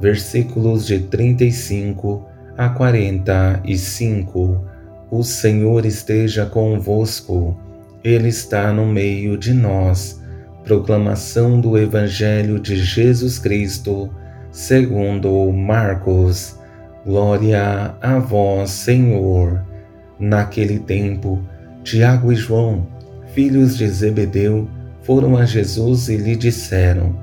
versículos de 35 a 45. O Senhor esteja convosco, Ele está no meio de nós. Proclamação do Evangelho de Jesus Cristo, segundo Marcos. Glória a vós, Senhor. Naquele tempo, Tiago e João, filhos de Zebedeu, foram a Jesus e lhe disseram: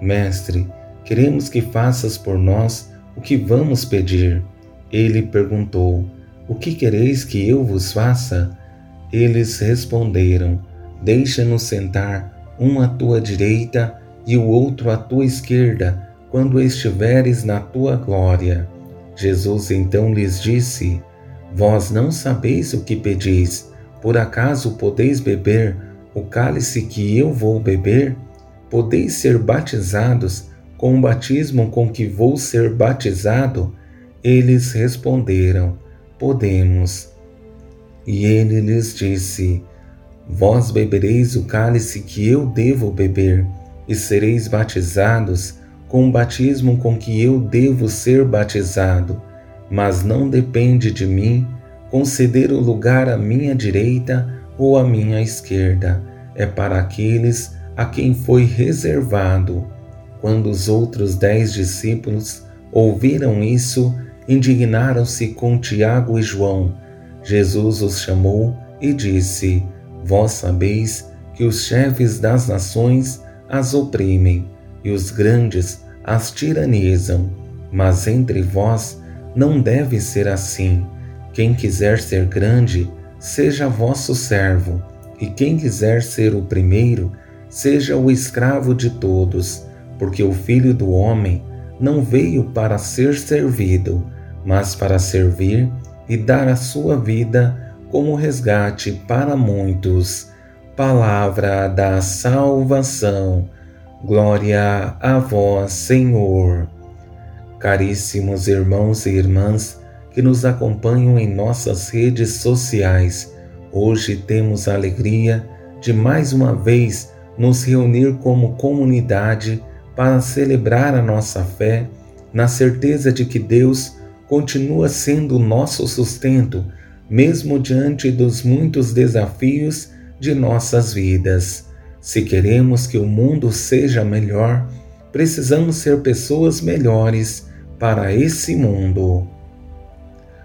Mestre, Queremos que faças por nós o que vamos pedir. Ele perguntou: O que quereis que eu vos faça? Eles responderam: Deixa-nos sentar, um à tua direita e o outro à tua esquerda, quando estiveres na tua glória. Jesus então lhes disse: Vós não sabeis o que pedis. Por acaso podeis beber o cálice que eu vou beber? Podeis ser batizados com o batismo com que vou ser batizado? Eles responderam: Podemos. E ele lhes disse: Vós bebereis o cálice que eu devo beber, e sereis batizados com o batismo com que eu devo ser batizado. Mas não depende de mim conceder o lugar à minha direita ou à minha esquerda. É para aqueles a quem foi reservado. Quando os outros dez discípulos ouviram isso, indignaram-se com Tiago e João. Jesus os chamou e disse: Vós sabeis que os chefes das nações as oprimem e os grandes as tiranizam, mas entre vós não deve ser assim. Quem quiser ser grande, seja vosso servo, e quem quiser ser o primeiro, seja o escravo de todos porque o Filho do Homem não veio para ser servido, mas para servir e dar a sua vida como resgate para muitos. Palavra da salvação. Glória a vós, Senhor. Caríssimos irmãos e irmãs que nos acompanham em nossas redes sociais, hoje temos a alegria de mais uma vez nos reunir como comunidade para celebrar a nossa fé na certeza de que Deus continua sendo o nosso sustento, mesmo diante dos muitos desafios de nossas vidas. Se queremos que o mundo seja melhor, precisamos ser pessoas melhores para esse mundo.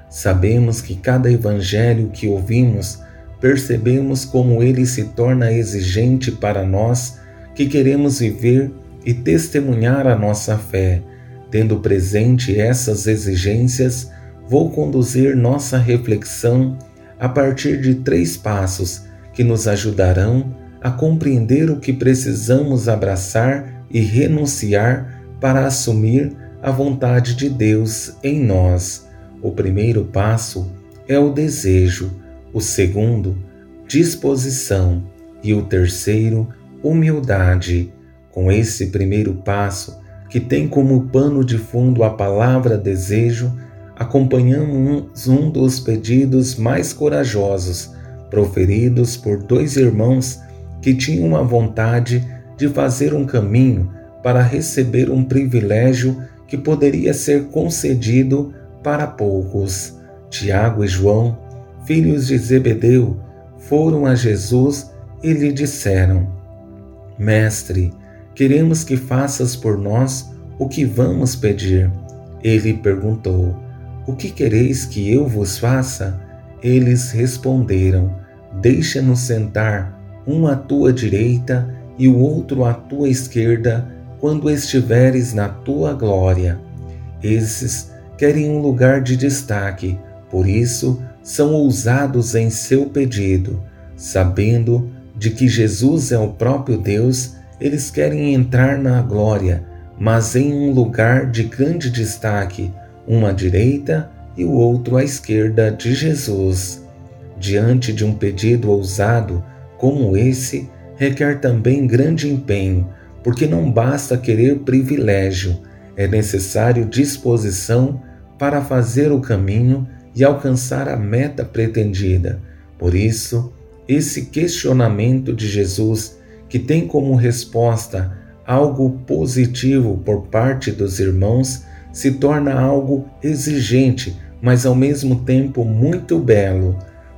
Sabemos que cada evangelho que ouvimos, percebemos como ele se torna exigente para nós que queremos viver e testemunhar a nossa fé. Tendo presente essas exigências, vou conduzir nossa reflexão a partir de três passos que nos ajudarão a compreender o que precisamos abraçar e renunciar para assumir a vontade de Deus em nós. O primeiro passo é o desejo, o segundo, disposição e o terceiro, humildade. Com esse primeiro passo, que tem como pano de fundo a palavra desejo, acompanhamos um dos pedidos mais corajosos proferidos por dois irmãos que tinham a vontade de fazer um caminho para receber um privilégio que poderia ser concedido para poucos. Tiago e João, filhos de Zebedeu, foram a Jesus e lhe disseram: Mestre, Queremos que faças por nós o que vamos pedir. Ele perguntou: O que quereis que eu vos faça? Eles responderam: Deixa-nos sentar, um à tua direita e o outro à tua esquerda, quando estiveres na tua glória. Esses querem um lugar de destaque, por isso são ousados em seu pedido, sabendo de que Jesus é o próprio Deus eles querem entrar na glória, mas em um lugar de grande destaque, um à direita e o outro à esquerda de Jesus. Diante de um pedido ousado como esse, requer também grande empenho, porque não basta querer privilégio, é necessário disposição para fazer o caminho e alcançar a meta pretendida. Por isso, esse questionamento de Jesus, que tem como resposta algo positivo por parte dos irmãos, se torna algo exigente, mas ao mesmo tempo muito belo.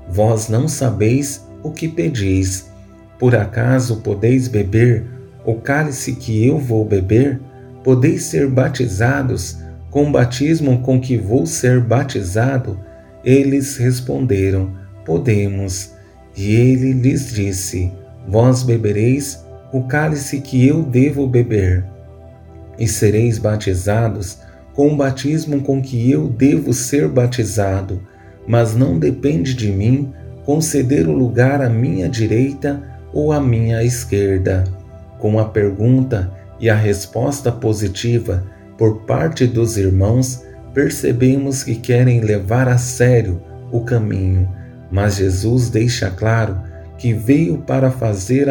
Vós não sabeis o que pedis. Por acaso podeis beber o cálice que eu vou beber? Podeis ser batizados com o batismo com que vou ser batizado? Eles responderam: Podemos. E ele lhes disse: Vós bebereis o cálice que eu devo beber, e sereis batizados com o batismo com que eu devo ser batizado, mas não depende de mim conceder o lugar à minha direita ou à minha esquerda. Com a pergunta e a resposta positiva por parte dos irmãos, percebemos que querem levar a sério o caminho, mas Jesus deixa claro que veio para fazer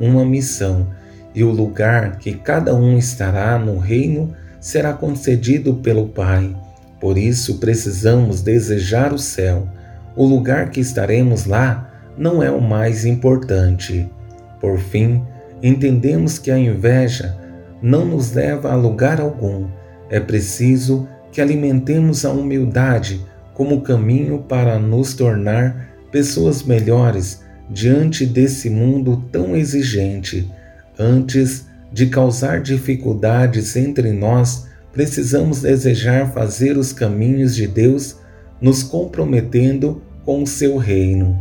uma missão e o lugar que cada um estará no reino será concedido pelo Pai. Por isso precisamos desejar o céu. O lugar que estaremos lá não é o mais importante. Por fim, entendemos que a inveja não nos leva a lugar algum. É preciso que alimentemos a humildade como caminho para nos tornar pessoas melhores diante desse mundo tão exigente. Antes de causar dificuldades entre nós, precisamos desejar fazer os caminhos de Deus, nos comprometendo com o seu reino.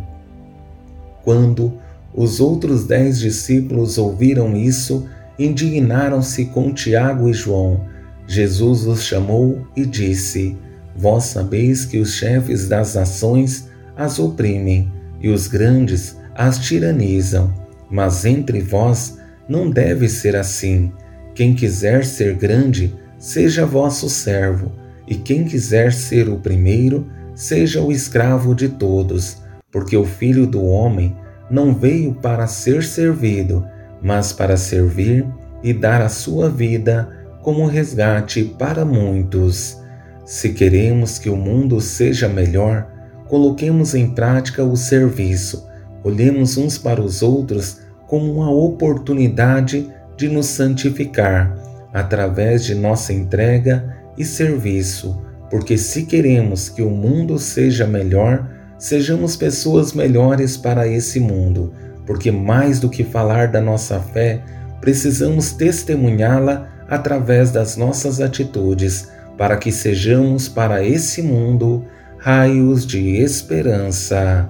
Quando os outros dez discípulos ouviram isso, indignaram-se com Tiago e João. Jesus os chamou e disse: Vós sabeis que os chefes das nações as oprimem e os grandes as tiranizam, mas entre vós não deve ser assim. Quem quiser ser grande, seja vosso servo, e quem quiser ser o primeiro, seja o escravo de todos, porque o Filho do Homem não veio para ser servido, mas para servir e dar a sua vida como resgate para muitos. Se queremos que o mundo seja melhor, coloquemos em prática o serviço, olhemos uns para os outros como uma oportunidade de nos santificar através de nossa entrega e serviço, porque se queremos que o mundo seja melhor, sejamos pessoas melhores para esse mundo, porque mais do que falar da nossa fé, precisamos testemunhá-la através das nossas atitudes, para que sejamos para esse mundo raios de esperança.